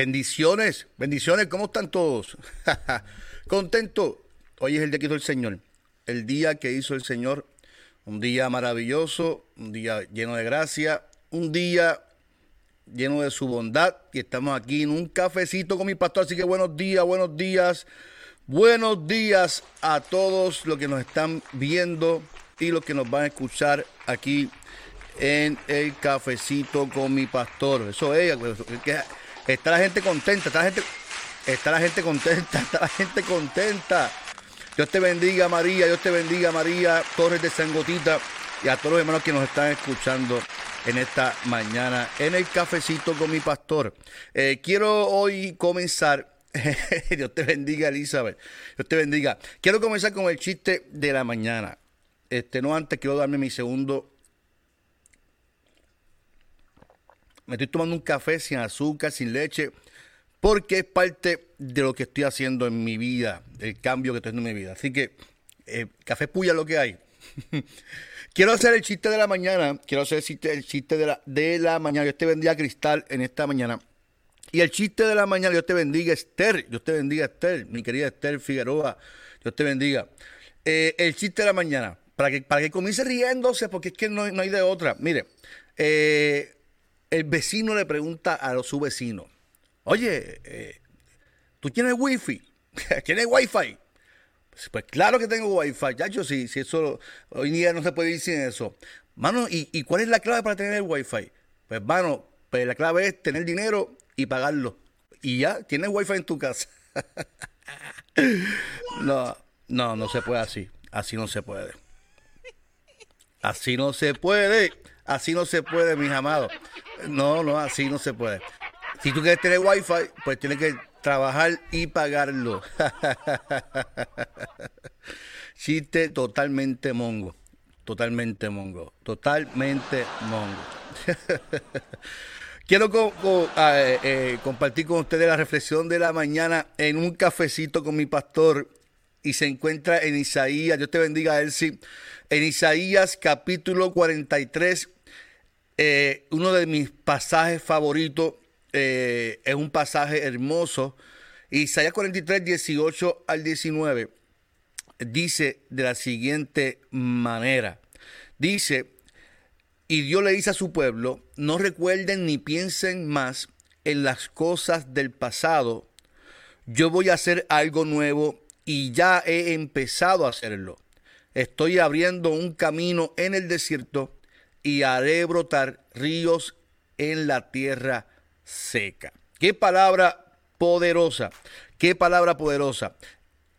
Bendiciones, bendiciones, ¿cómo están todos? Contento. Hoy es el día que hizo el Señor. El día que hizo el Señor. Un día maravilloso, un día lleno de gracia, un día lleno de su bondad. Y estamos aquí en un cafecito con mi pastor. Así que buenos días, buenos días. Buenos días a todos los que nos están viendo y los que nos van a escuchar aquí en el cafecito con mi pastor. Eso es, Está la gente contenta, está la gente, está la gente contenta, está la gente contenta. Dios te bendiga María, Dios te bendiga María Torres de Sangotita y a todos los hermanos que nos están escuchando en esta mañana en el cafecito con mi pastor. Eh, quiero hoy comenzar, Dios te bendiga Elizabeth, Dios te bendiga. Quiero comenzar con el chiste de la mañana. Este, no antes quiero darme mi segundo Me estoy tomando un café sin azúcar, sin leche, porque es parte de lo que estoy haciendo en mi vida, del cambio que estoy haciendo en mi vida. Así que, eh, café puya lo que hay. quiero hacer el chiste de la mañana, quiero hacer el chiste, de, la, de la mañana. Yo te bendiga Cristal en esta mañana. Y el chiste de la mañana, Dios te bendiga Esther, Dios te bendiga Esther, mi querida Esther Figueroa, Dios te bendiga. Eh, el chiste de la mañana, para que, para que comience riéndose, porque es que no, no hay de otra. Mire, eh, el vecino le pregunta a su vecino, oye, eh, ¿tú tienes wifi? ¿Tienes wifi? Pues, pues, claro que tengo wifi, ya si, si eso hoy día no se puede ir sin eso. Mano, ¿y, cuál es la clave para tener el wifi? Pues mano, pues la clave es tener dinero y pagarlo. Y ya, tienes wifi en tu casa. no, no, no se puede así. Así no se puede. Así no se puede. Así no se puede, mis amados. No, no, así no se puede. Si tú quieres tener wifi, pues tienes que trabajar y pagarlo. Chiste totalmente mongo. Totalmente mongo. Totalmente mongo. Quiero eh, eh, compartir con ustedes la reflexión de la mañana en un cafecito con mi pastor y se encuentra en Isaías. Dios te bendiga, Elsie. En Isaías capítulo 43 eh, uno de mis pasajes favoritos eh, es un pasaje hermoso. Isaías 43, 18 al 19 dice de la siguiente manera. Dice, y Dios le dice a su pueblo, no recuerden ni piensen más en las cosas del pasado. Yo voy a hacer algo nuevo y ya he empezado a hacerlo. Estoy abriendo un camino en el desierto y haré brotar ríos en la tierra seca. Qué palabra poderosa, qué palabra poderosa.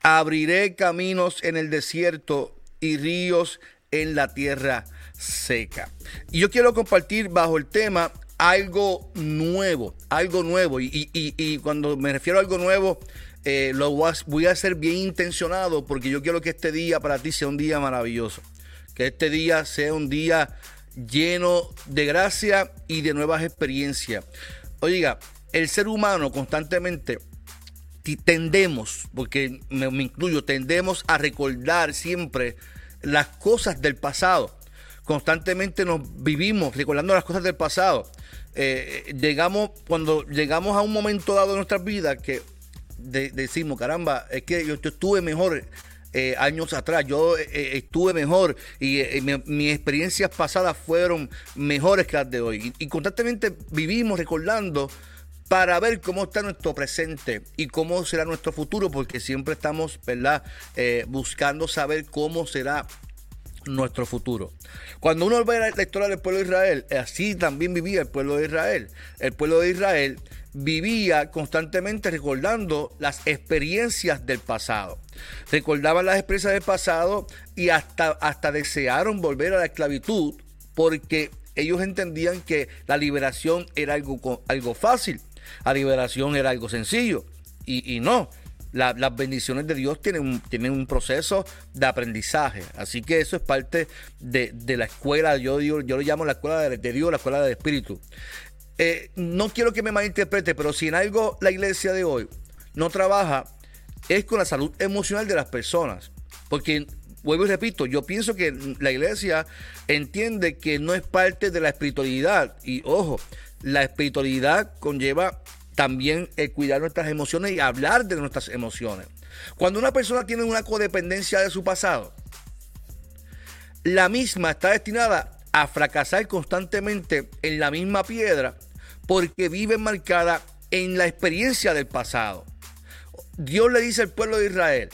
Abriré caminos en el desierto y ríos en la tierra seca. Y yo quiero compartir bajo el tema algo nuevo, algo nuevo. Y, cuando me refiero a algo nuevo, eh, lo voy a hacer bien intencionado porque yo quiero que este día para ti sea un día maravilloso. Que este día sea un día lleno de gracia y de nuevas experiencias. Oiga, el ser humano constantemente tendemos, porque me, incluyo, tendemos a recordar siempre las cosas del pasado. Constantemente nos vivimos recordando las cosas del pasado. Eh, llegamos, cuando llegamos a un momento dado de nuestra vida que decimos, caramba, es que yo estuve mejor eh, años atrás. Yo eh, eh, estuve mejor y mis experiencias pasadas fueron mejores que las de hoy. Y, constantemente vivimos recordando para ver cómo está nuestro presente y cómo será nuestro futuro, porque siempre estamos, ¿verdad?, buscando saber cómo será nuestro futuro. Cuando uno ve la historia del pueblo de Israel, así también vivía el pueblo de Israel. El pueblo de Israel vivía constantemente recordando las experiencias del pasado. Recordaban las experiencias del pasado y hasta, hasta desearon volver a la esclavitud porque ellos entendían que la liberación era algo, algo fácil. la liberación era algo sencillo. Y, no, las bendiciones de Dios tienen un, tienen un proceso de aprendizaje. Así que eso es parte de, la escuela, yo, yo, yo lo llamo la escuela de, Dios, la escuela del Espíritu. Eh, no quiero que me malinterprete, pero si en algo la iglesia de hoy no trabaja, es con la salud emocional de las personas. Porque vuelvo y repito, yo pienso que la iglesia entiende que no es parte de la espiritualidad. Y ojo, la espiritualidad conlleva también el cuidar nuestras emociones y hablar de nuestras emociones. Cuando una persona tiene una codependencia de su pasado, la misma está destinada a fracasar constantemente en la misma piedra porque vive marcada en la experiencia del pasado. Dios le dice al pueblo de Israel,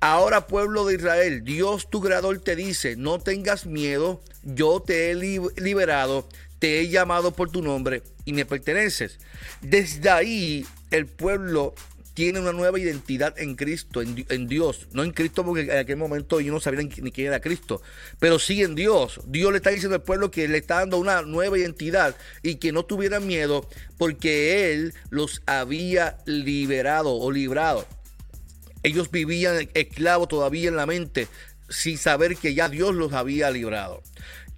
Ahora pueblo de Israel, Dios tu creador te dice, no tengas miedo, yo te he liberado, te he llamado por tu nombre y me perteneces. Desde ahí el pueblo tiene una nueva identidad en Cristo, en, Dios. No en Cristo porque en aquel momento ellos no sabían ni quién era Cristo, pero sí en Dios. Dios le está diciendo al pueblo que le está dando una nueva identidad y que no tuvieran miedo porque Él los había liberado o librado. Ellos vivían esclavos todavía en la mente sin saber que ya Dios los había librado.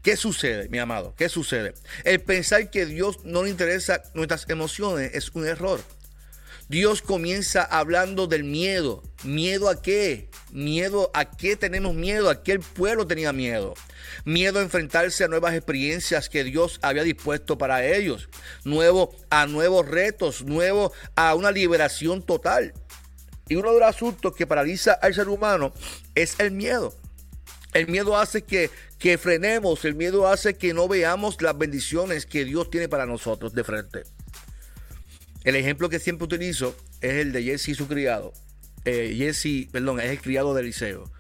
¿Qué sucede, mi amado? ¿Qué sucede? El pensar que Dios no le interesa nuestras emociones es un error. Dios comienza hablando del miedo. ¿Miedo a qué? Miedo a qué tenemos miedo, a qué el pueblo tenía miedo. Miedo a enfrentarse a nuevas experiencias que Dios había dispuesto para ellos. Nuevo a nuevos retos, nuevo a una liberación total. Y uno de los asuntos que paraliza al ser humano es el miedo. El miedo hace que, que frenemos, el miedo hace que no veamos las bendiciones que Dios tiene para nosotros de frente. El ejemplo que siempre utilizo es el de Jesse y su criado. Eh, Jesse, perdón, es el criado de Eliseo.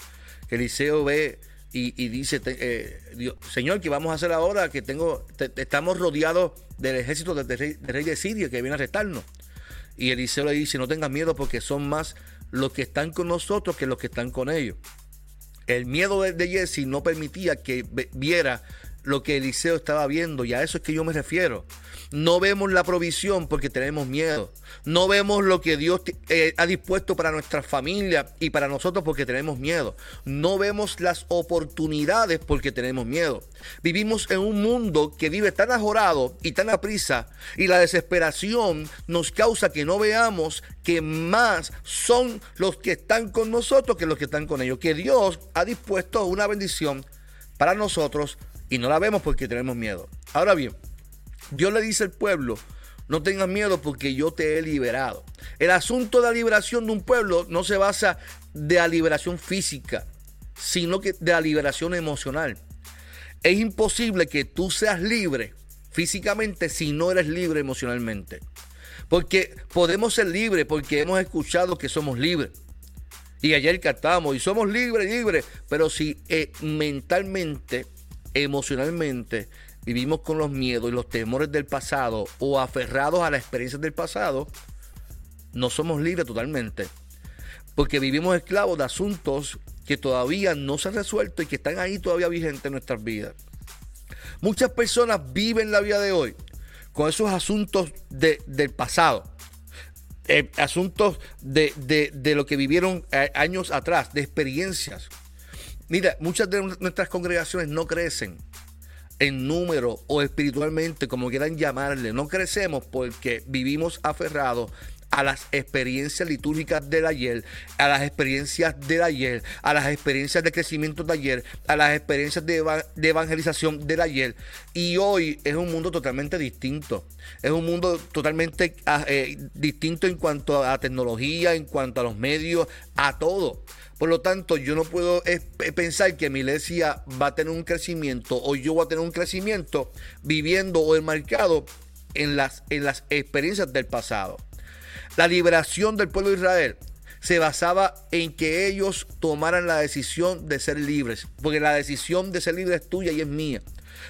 Eliseo ve y, dice, eh, Señor, ¿qué vamos a hacer ahora? Que tengo, estamos rodeados del ejército del rey, rey, de Siria que viene a arrestarnos. Y Eliseo le dice, no tengas miedo porque son más los que están con nosotros que los que están con ellos. El miedo de, Jesse no permitía que viera lo que Eliseo estaba viendo y a eso es que yo me refiero. No vemos la provisión porque tenemos miedo. No vemos lo que Dios eh, ha dispuesto para nuestra familia y para nosotros porque tenemos miedo. No vemos las oportunidades porque tenemos miedo. Vivimos en un mundo que vive tan ajorado y tan aprisa y la desesperación nos causa que no veamos que más son los que están con nosotros que los que están con ellos. Que Dios ha dispuesto una bendición para nosotros y no la vemos porque tenemos miedo. Ahora bien, Dios le dice al pueblo, no tengas miedo porque yo te he liberado. El asunto de la liberación de un pueblo no se basa de la liberación física, sino que de la liberación emocional. Es imposible que tú seas libre físicamente si no eres libre emocionalmente. Porque podemos ser libres porque hemos escuchado que somos libres. Y ayer cantamos y somos libres, libres. Pero si eh, mentalmente, emocionalmente vivimos con los miedos y los temores del pasado o aferrados a las experiencias del pasado, no somos libres totalmente. Porque vivimos esclavos de asuntos que todavía no se han resuelto y que están ahí todavía vigentes en nuestras vidas. Muchas personas viven la vida de hoy con esos asuntos del pasado. Eh, asuntos de, de lo que vivieron eh, años atrás, de experiencias. Mira, muchas de nuestras congregaciones no crecen en número o espiritualmente, como quieran llamarle. No crecemos porque vivimos aferrados a las experiencias litúrgicas del ayer, a las experiencias del ayer, a las experiencias de crecimiento del ayer, a las experiencias de, evangelización del ayer. Y hoy es un mundo totalmente distinto. Es un mundo totalmente ah, eh, distinto en cuanto a tecnología, en cuanto a los medios, a todo. Por lo tanto, yo no puedo pensar que mi iglesia va a tener un crecimiento o yo voy a tener un crecimiento viviendo o enmarcado en las, en las experiencias del pasado. La liberación del pueblo de Israel se basaba en que ellos tomaran la decisión de ser libres, porque la decisión de ser libre es tuya y es mía,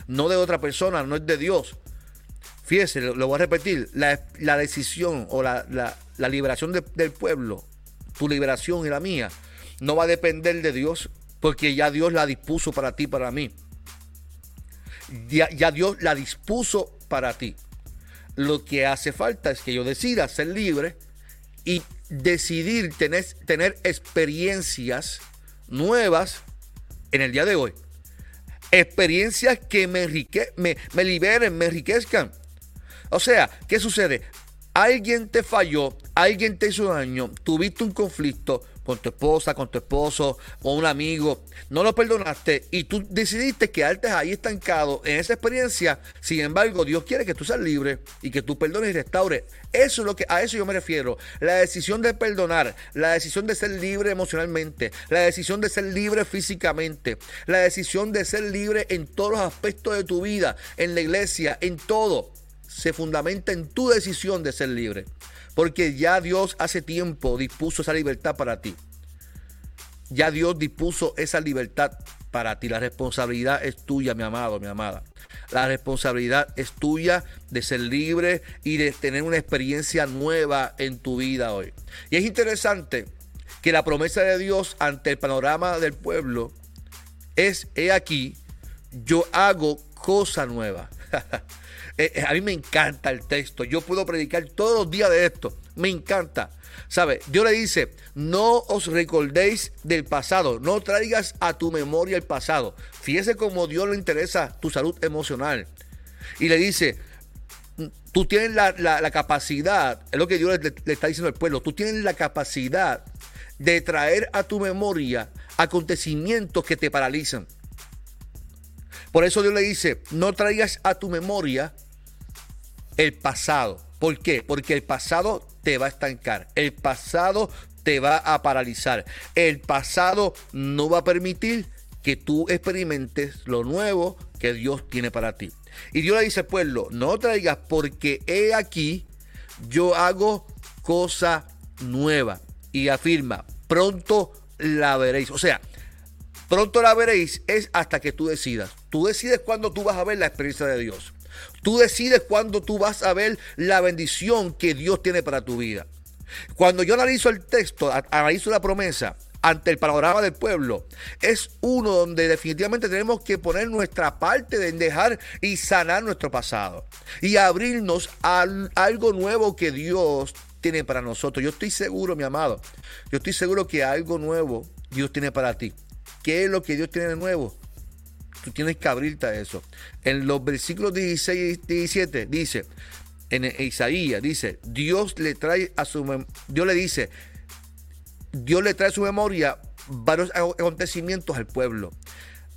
no de otra persona, no es de Dios. Fíjese, lo, voy a repetir, la, decisión o la, liberación del pueblo, tu liberación y la mía, no va a depender de Dios, porque ya Dios la dispuso para ti, para mí. Ya, ya Dios la dispuso para ti. Lo que hace falta es que yo decida ser libre y decidir tener, tener experiencias nuevas en el día de hoy. Experiencias que me, me, me liberen, me enriquezcan. O sea, ¿qué sucede? Alguien te falló, alguien te hizo daño, tuviste un conflicto, con tu esposa, con tu esposo, con un amigo, no lo perdonaste y tú decidiste quedarte ahí estancado en esa experiencia. Sin embargo, Dios quiere que tú seas libre y que tú perdones y restaures. Eso es lo que a eso yo me refiero. La decisión de perdonar, la decisión de ser libre emocionalmente, la decisión de ser libre físicamente, la decisión de ser libre en todos los aspectos de tu vida, en la iglesia, en todo, se fundamenta en tu decisión de ser libre. Porque ya Dios hace tiempo dispuso esa libertad para ti. Ya Dios dispuso esa libertad para ti. La responsabilidad es tuya, mi amado, mi amada. La responsabilidad es tuya de ser libre y de tener una experiencia nueva en tu vida hoy. Y es interesante que la promesa de Dios ante el panorama del pueblo es, he aquí, yo hago cosa nueva. Eh, eh, a mí me encanta el texto. Yo puedo predicar todos los días de esto. Me encanta. ¿Sabe? Dios le dice, no os recordéis del pasado, no traigas a tu memoria el pasado. Fíjese cómo Dios le interesa tu salud emocional. Y le dice, tú tienes la, capacidad, es lo que Dios le, le está diciendo al pueblo, tú tienes la capacidad de traer a tu memoria acontecimientos que te paralizan. Por eso Dios le dice, no traigas a tu memoria el pasado. ¿Por qué? Porque el pasado te va a estancar. El pasado te va a paralizar. El pasado no va a permitir que tú experimentes lo nuevo que Dios tiene para ti. Y Dios le dice, pueblo, no traigas porque he aquí, yo hago cosa nueva. Y afirma, pronto la veréis. O sea, pronto la veréis es hasta que tú decidas. Tú decides cuándo tú vas a ver la experiencia de Dios. Tú decides cuándo tú vas a ver la bendición que Dios tiene para tu vida. Cuando yo analizo el texto, analizo la promesa ante el panorama del pueblo, es uno donde definitivamente tenemos que poner nuestra parte de dejar y sanar nuestro pasado y abrirnos a algo nuevo que Dios tiene para nosotros. Yo estoy seguro, mi amado, yo estoy seguro que algo nuevo Dios tiene para ti. ¿Qué es lo que Dios tiene de nuevo? Tú tienes que abrirte a eso. En los versículos 16 y 17 dice, en Isaías dice, Dios le trae a su Dios le dice, Dios le trae a su memoria varios acontecimientos al pueblo.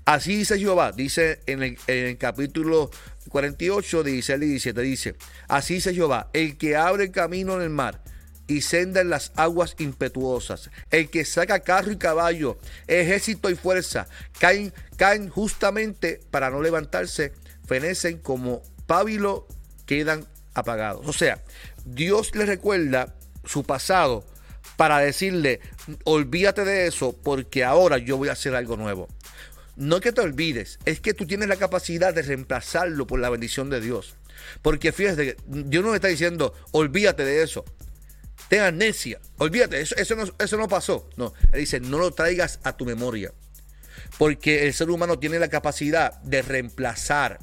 Así dice Jehová, dice en el, en el capítulo 48 de Isaías 17, dice, así dice Jehová, el que abre el camino en el mar y senda en las aguas impetuosas. El que saca carro y caballo, ejército y fuerza, caen, caen justamente para no levantarse, fenecen como pábilo, quedan apagados. O sea, Dios le recuerda su pasado para decirle, olvídate de eso porque ahora yo voy a hacer algo nuevo. No que te olvides, es que tú tienes la capacidad de reemplazarlo por la bendición de Dios. Porque fíjate, Dios no está diciendo, olvídate de eso ten amnesia. Olvídate, eso, no, eso no pasó. No, él dice, no lo traigas a tu memoria. Porque el ser humano tiene la capacidad de reemplazar,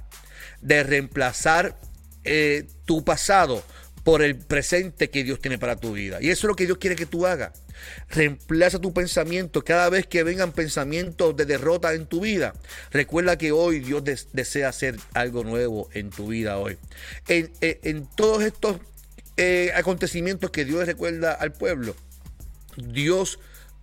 de reemplazar eh, tu pasado por el presente que Dios tiene para tu vida. Y eso es lo que Dios quiere que tú hagas. Reemplaza tu pensamiento cada vez que vengan pensamientos de derrota en tu vida. Recuerda que hoy Dios desea hacer algo nuevo en tu vida hoy. En, en, en todos estos eh, acontecimientos que Dios recuerda al pueblo, Dios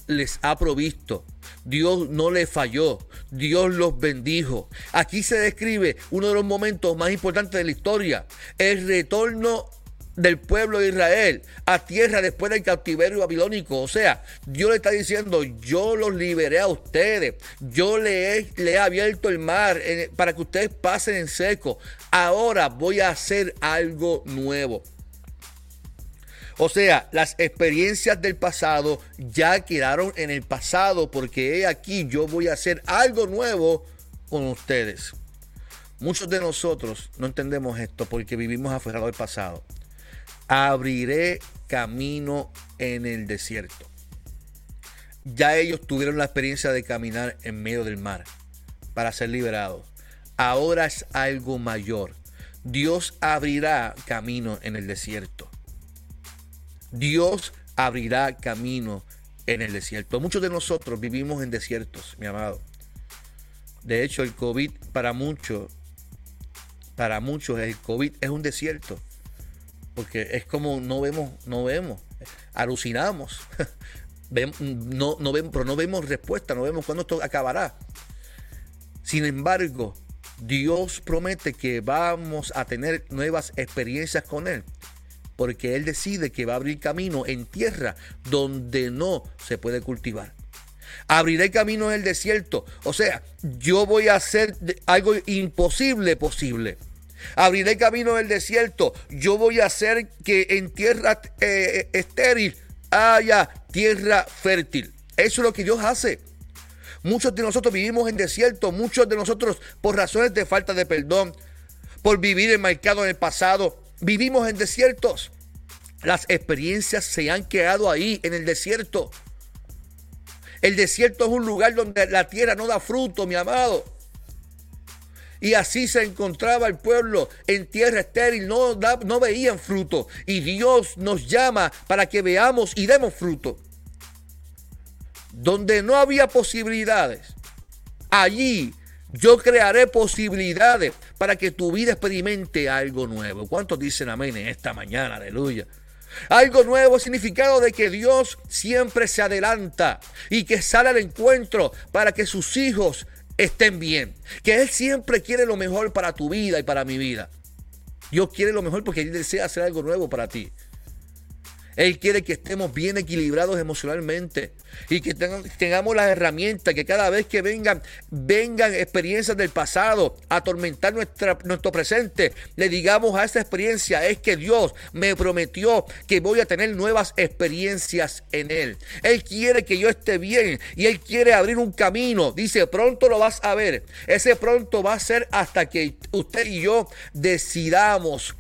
les ha provisto. Dios no les falló. Dios los bendijo. Aquí se describe uno de los momentos más importantes de la historia. El retorno del pueblo de Israel a tierra después del cautiverio babilónico. O sea, Dios le está diciendo, yo los liberé a ustedes. Yo le he, abierto el mar eh, para que ustedes pasen en seco. Ahora voy a hacer algo nuevo. O sea, las experiencias del pasado ya quedaron en el pasado porque he aquí yo voy a hacer algo nuevo con ustedes. Muchos de nosotros no entendemos esto porque vivimos aferrados al pasado. Abriré camino en el desierto. Ya ellos tuvieron la experiencia de caminar en medio del mar para ser liberados. Ahora es algo mayor. Dios abrirá camino en el desierto. Dios abrirá camino en el desierto. Muchos de nosotros vivimos en desiertos, mi amado. De hecho, el COVID para muchos, para muchos el COVID es un desierto. Porque es como no vemos, no vemos, alucinamos. no, no vemos, pero no vemos respuesta, no vemos cuándo esto acabará. Sin embargo, Dios promete que vamos a tener nuevas experiencias con Él, porque Él decide que va a abrir camino en tierra donde no se puede cultivar. Abriré camino en el desierto. O sea, yo voy a hacer algo imposible posible. Abriré camino en el desierto. Yo voy a hacer que en tierra eh, estéril haya tierra fértil. Eso es lo que Dios hace. Muchos de nosotros vivimos en desierto, muchos de nosotros por razones de falta de perdón, por vivir enmarcado en el pasado, vivimos en desiertos. Las experiencias se han quedado ahí en el desierto. El desierto es un lugar donde la tierra no da fruto, mi amado. Y así se encontraba el pueblo en tierra estéril, no, no veían fruto. Y Dios nos llama para que veamos y demos fruto donde no había posibilidades, allí yo crearé posibilidades para que tu vida experimente algo nuevo. ¿Cuántos dicen amén en esta mañana? Aleluya. Algo nuevo, significado de que Dios siempre se adelanta y que sale al encuentro para que sus hijos estén bien. Que Él siempre quiere lo mejor para tu vida y para mi vida. Dios quiere lo mejor porque Él desea hacer algo nuevo para ti. Él quiere que estemos bien equilibrados emocionalmente y que tengamos las herramientas, que cada vez que vengan, vengan experiencias del pasado a atormentar nuestra, nuestro presente, le digamos a esa experiencia, es que Dios me prometió que voy a tener nuevas experiencias en Él. Él quiere que yo esté bien y Él quiere abrir un camino. Dice, pronto lo vas a ver. Ese pronto va a ser hasta que usted y yo decidamos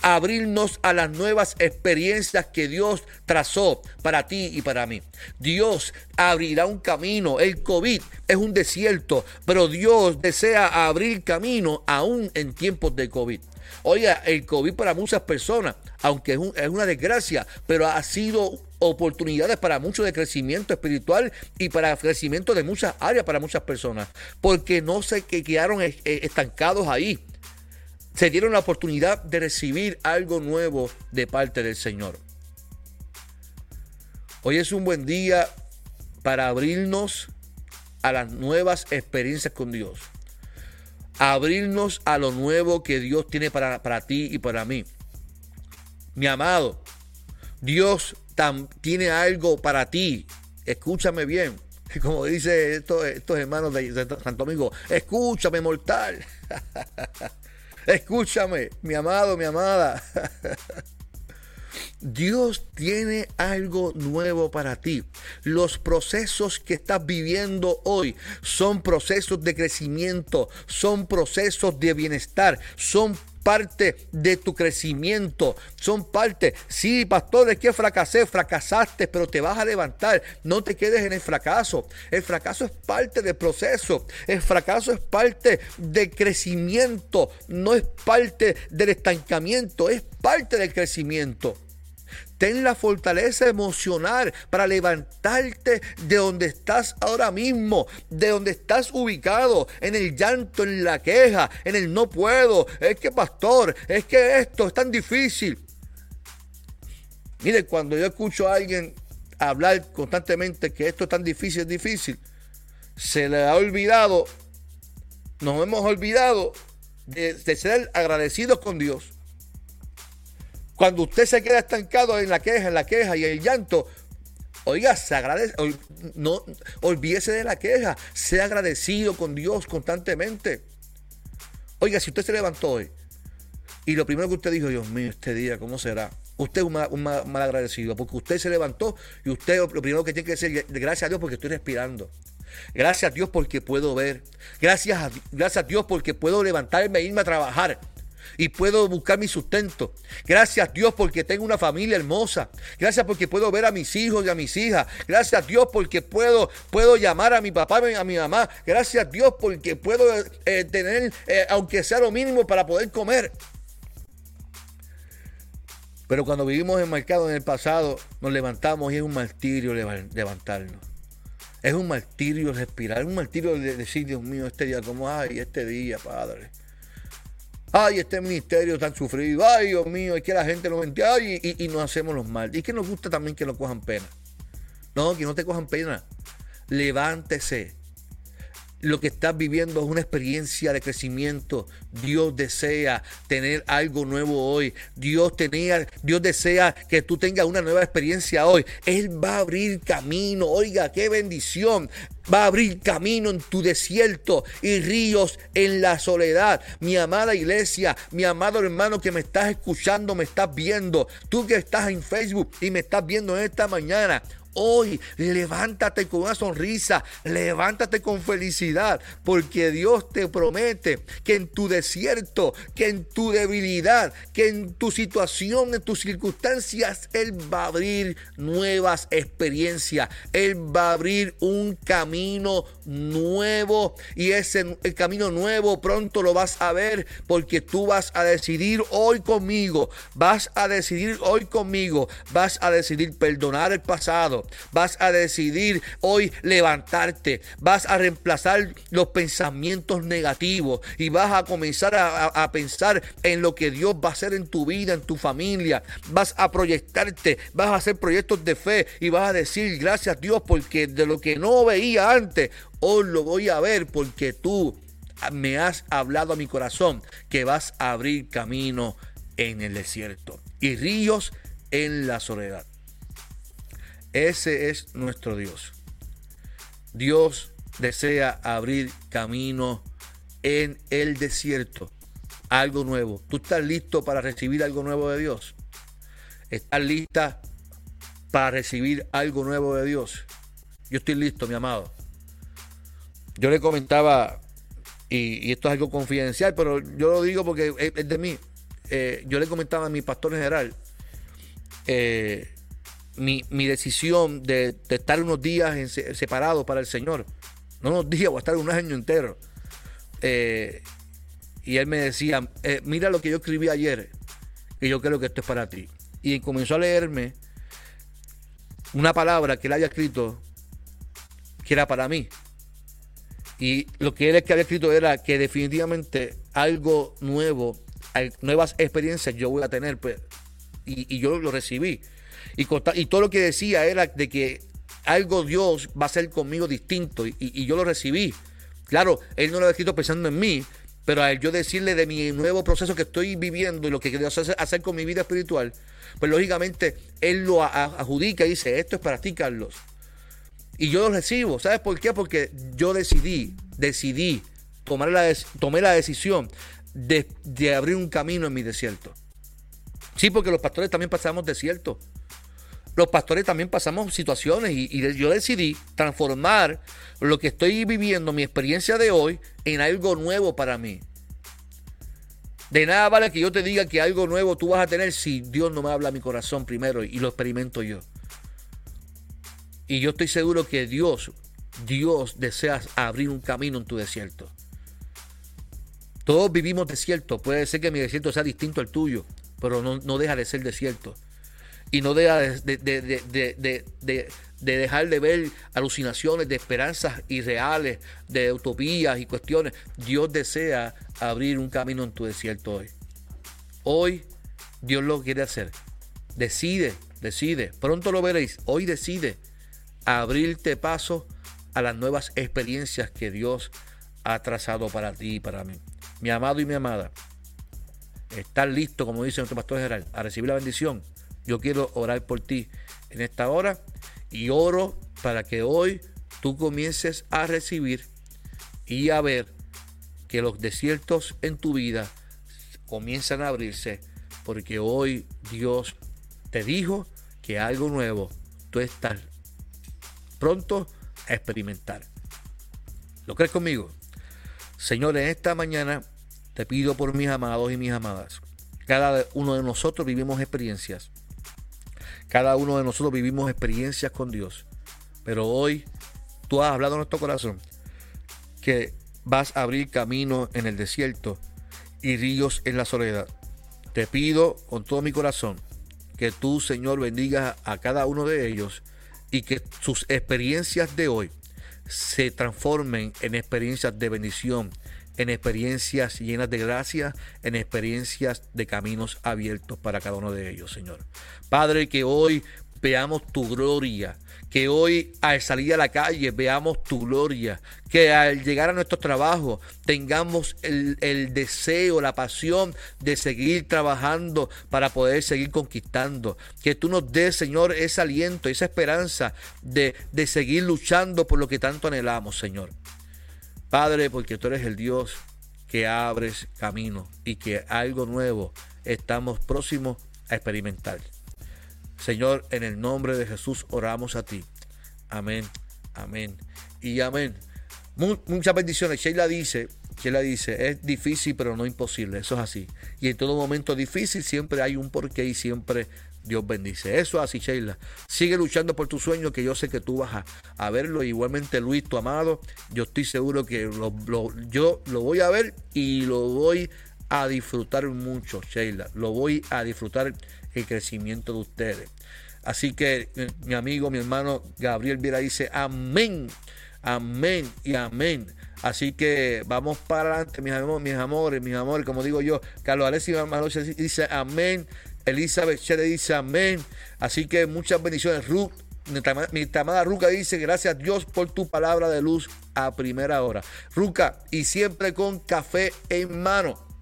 abrirnos a las nuevas experiencias que Dios trazó para ti y para mí. Dios abrirá un camino. El COVID es un desierto, pero Dios desea abrir camino aún en tiempos de COVID. Oiga, el COVID para muchas personas, aunque es, una desgracia, pero ha sido oportunidades para mucho de crecimiento espiritual y para crecimiento de muchas áreas para muchas personas, porque no se quedaron estancados ahí se dieron la oportunidad de recibir algo nuevo de parte del Señor. Hoy es un buen día para abrirnos a las nuevas experiencias con Dios. Abrirnos a lo nuevo que Dios tiene para, para ti y para mí. Mi amado, Dios tiene algo para ti. Escúchame bien. Como dice estos, estos hermanos de Santo Domingo, escúchame mortal. Escúchame, mi amado, mi amada. Dios tiene algo nuevo para ti. Los procesos que estás viviendo hoy son procesos de crecimiento, son procesos de bienestar, son parte de tu crecimiento, son parte. Sí, pastor, es que fracasé, fracasaste, pero te vas a levantar. No te quedes en el fracaso. El fracaso es parte del proceso. El fracaso es parte del crecimiento, no es parte del estancamiento, es parte del crecimiento. Ten la fortaleza emocional para levantarte de donde estás ahora mismo, de donde estás ubicado, en el llanto, en la queja, en el no puedo. Es que, pastor, es que esto es tan difícil. Mire, cuando yo escucho a alguien hablar constantemente que esto es tan difícil, es difícil, se le ha olvidado, nos hemos olvidado de, ser agradecidos con Dios. Cuando usted se queda estancado en la queja, en la queja y el llanto, Oiga, se agradece, no olvídese de la queja, sea agradecido con Dios constantemente. Oiga, si usted se levantó hoy y lo primero que usted dijo, Dios mío, este día, ¿cómo será? Usted es un mal, agradecido, porque usted se levantó y usted lo primero que tiene que decir, gracias a Dios porque estoy respirando. Gracias a Dios porque puedo ver. Gracias a, gracias a Dios porque puedo levantarme e irme a trabajar y puedo buscar mi sustento. Gracias Dios porque tengo una familia hermosa. Gracias porque puedo ver a mis hijos y a mis hijas. Gracias Dios porque puedo, puedo llamar a mi papá y a mi mamá. Gracias Dios porque puedo eh, tener, eh, aunque sea lo mínimo, para poder comer. Pero cuando vivimos enmarcados en el pasado, nos levantamos y es un martirio levantarnos. Es un martirio respirar, es un martirio de decir, Dios mío, este día, como, ay, este día, Padre. Ay, este ministerio tan sufrido. Ay, Dios mío, es que la gente no entiende. Ay, y, y, nos hacemos los mal. Y es que nos gusta también que nos cojan pena. No, que no te cojan pena. Levántese lo que estás viviendo es una experiencia de crecimiento. Dios desea tener algo nuevo hoy. Dios tenía, Dios desea que tú tengas una nueva experiencia hoy. Él va a abrir camino. Oiga, qué bendición. Va a abrir camino en tu desierto y ríos en la soledad. Mi amada iglesia, mi amado hermano que me estás escuchando, me estás viendo. Tú que estás en Facebook y me estás viendo en esta mañana. Hoy levántate con una sonrisa, levántate con felicidad, porque Dios te promete que en tu desierto, que en tu debilidad, que en tu situación, en tus circunstancias, Él va a abrir nuevas experiencias. Él va a abrir un camino nuevo y ese el camino nuevo pronto lo vas a ver porque tú vas a decidir hoy conmigo, vas a decidir hoy conmigo, vas a decidir perdonar el pasado Vas a decidir hoy levantarte. Vas a reemplazar los pensamientos negativos y vas a comenzar a, pensar en lo que Dios va a hacer en tu vida, en tu familia. Vas a proyectarte, vas a hacer proyectos de fe y vas a decir gracias Dios porque de lo que no veía antes, hoy lo voy a ver porque tú me has hablado a mi corazón que vas a abrir camino en el desierto y ríos en la soledad. Ese es nuestro Dios. Dios desea abrir camino en el desierto. Algo nuevo. ¿Tú estás listo para recibir algo nuevo de Dios? ¿Estás lista para recibir algo nuevo de Dios? Yo estoy listo, mi amado. Yo le comentaba, y, esto es algo confidencial, pero yo lo digo porque es, de mí. Eh, yo le comentaba a mi pastor general, eh, mi, decisión de, estar unos días separados para el Señor. No unos días, o estar un año entero. Eh, y él me decía, eh, mira lo que yo escribí ayer, y yo creo que esto es para ti. Y comenzó a leerme una palabra que él había escrito que era para mí. Y lo que él que había escrito era que definitivamente algo nuevo, nuevas experiencias yo voy a tener. Pues, y yo lo recibí. Y, todo lo que decía era de que algo Dios va a hacer conmigo distinto y, yo lo recibí. Claro, Él no lo ha escrito pensando en mí, pero al yo decirle de mi nuevo proceso que estoy viviendo y lo que quiero hacer, hacer con mi vida espiritual, pues lógicamente Él lo adjudica y dice, esto es para ti, Carlos. Y yo lo recibo. ¿Sabes por qué? Porque yo decidí, decidí, tomar la, tomé la decisión de, abrir un camino en mi desierto. Sí, porque los pastores también pasamos desierto los pastores también pasamos situaciones y, yo decidí transformar lo que estoy viviendo, mi experiencia de hoy, en algo nuevo para mí. De nada vale que yo te diga que algo nuevo tú vas a tener si Dios no me habla a mi corazón primero y lo experimento yo. Y yo estoy seguro que Dios, Dios desea abrir un camino en tu desierto. Todos vivimos desierto. Puede ser que mi desierto sea distinto al tuyo, pero no, no deja de ser desierto y no deja de, dejar de ver alucinaciones de esperanzas irreales, de utopías y cuestiones. Dios desea abrir un camino en tu desierto hoy. Hoy Dios lo quiere hacer. Decide, decide. Pronto lo veréis. Hoy decide abrirte paso a las nuevas experiencias que Dios ha trazado para ti y para mí. Mi amado y mi amada, estás listo, como dice nuestro pastor general, a recibir la bendición yo quiero orar por ti en esta hora y oro para que hoy tú comiences a recibir y a ver que los desiertos en tu vida comienzan a abrirse porque hoy Dios te dijo que algo nuevo tú estás pronto a experimentar. ¿Lo crees conmigo? Señor, en esta mañana te pido por mis amados y mis amadas. Cada uno de nosotros vivimos experiencias cada uno de nosotros vivimos experiencias con Dios. Pero hoy tú has hablado en nuestro corazón que vas a abrir camino en el desierto y ríos en la soledad. Te pido con todo mi corazón que tú, Señor, bendigas a cada uno de ellos y que sus experiencias de hoy se transformen en experiencias de bendición, en experiencias llenas de gracia, en experiencias de caminos abiertos para cada uno de ellos, Señor. Padre, que hoy veamos tu gloria, que hoy al salir a la calle veamos tu gloria, que al llegar a nuestro trabajo tengamos el, deseo, la pasión de seguir trabajando para poder seguir conquistando, que tú nos des, Señor, ese aliento, esa esperanza de, de seguir luchando por lo que tanto anhelamos, Señor. Padre, porque tú eres el Dios que abres camino y que algo nuevo estamos próximos a experimentar. Señor, en el nombre de Jesús oramos a ti. Amén, amén y amén. muchas bendiciones. Sheila dice, Sheila dice, es difícil pero no imposible. Eso es así. Y en todo momento difícil siempre hay un porqué y siempre Dios bendice. Eso es así, Sheila. Sigue luchando por tu sueño que yo sé que tú vas a, verlo. Igualmente, Luis, tu amado, yo estoy seguro que yo lo voy a ver y lo voy a disfrutar mucho, Sheila. Lo voy a disfrutar el crecimiento de ustedes. Así que mi amigo, mi hermano Gabriel Viera dice amén, amén y amén. Así que vamos para adelante, mis amores, mis amores, mis amores, como digo yo. Carlos Alexis dice amén. Elizabeth Chere dice amén. Así que muchas bendiciones. Ruth, mi amada Ruca dice gracias Dios por tu palabra de luz a primera hora. Ruca, y siempre con café en mano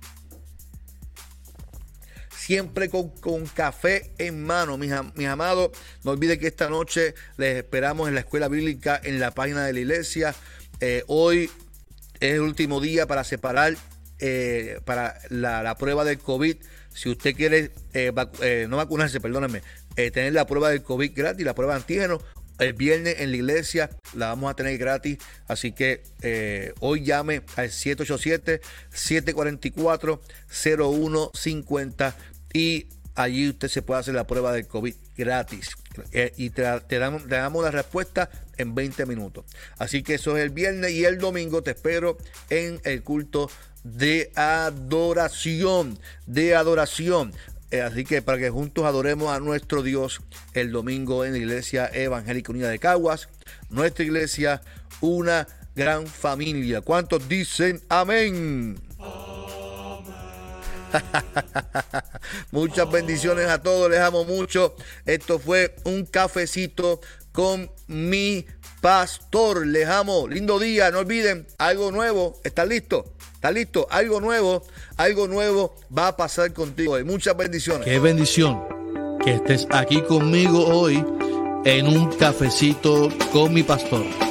siempre con, café en mano, mis, amados. No olviden que esta noche les esperamos en la escuela bíblica en la página de la iglesia. Eh, hoy es el último día para separar eh, para la, prueba del COVID. Si usted quiere eh, no vacunarse, perdónenme, tener la prueba del COVID gratis, la prueba de antígeno, el viernes en la iglesia la vamos a tener gratis. Así que hoy llame al 787-744-0150 y allí usted se puede hacer la prueba del COVID gratis. Eh, y te, damos la respuesta en 20 minutos. Así que eso es el viernes y el domingo te espero en el culto de adoración, de adoración. Eh, así que para que juntos adoremos a nuestro Dios el domingo en la Iglesia Evangélica Unida de Caguas, nuestra iglesia, una gran familia. ¿Cuántos dicen amén? Muchas bendiciones a todos, les amo mucho. Esto fue un cafecito con mi pastor. Les amo. Lindo día. No olviden, algo nuevo. ¿Estás listo? ¿Estás listo? Algo nuevo, algo nuevo va a pasar contigo. Y muchas bendiciones. Qué bendición que estés aquí conmigo hoy en un cafecito con mi pastor.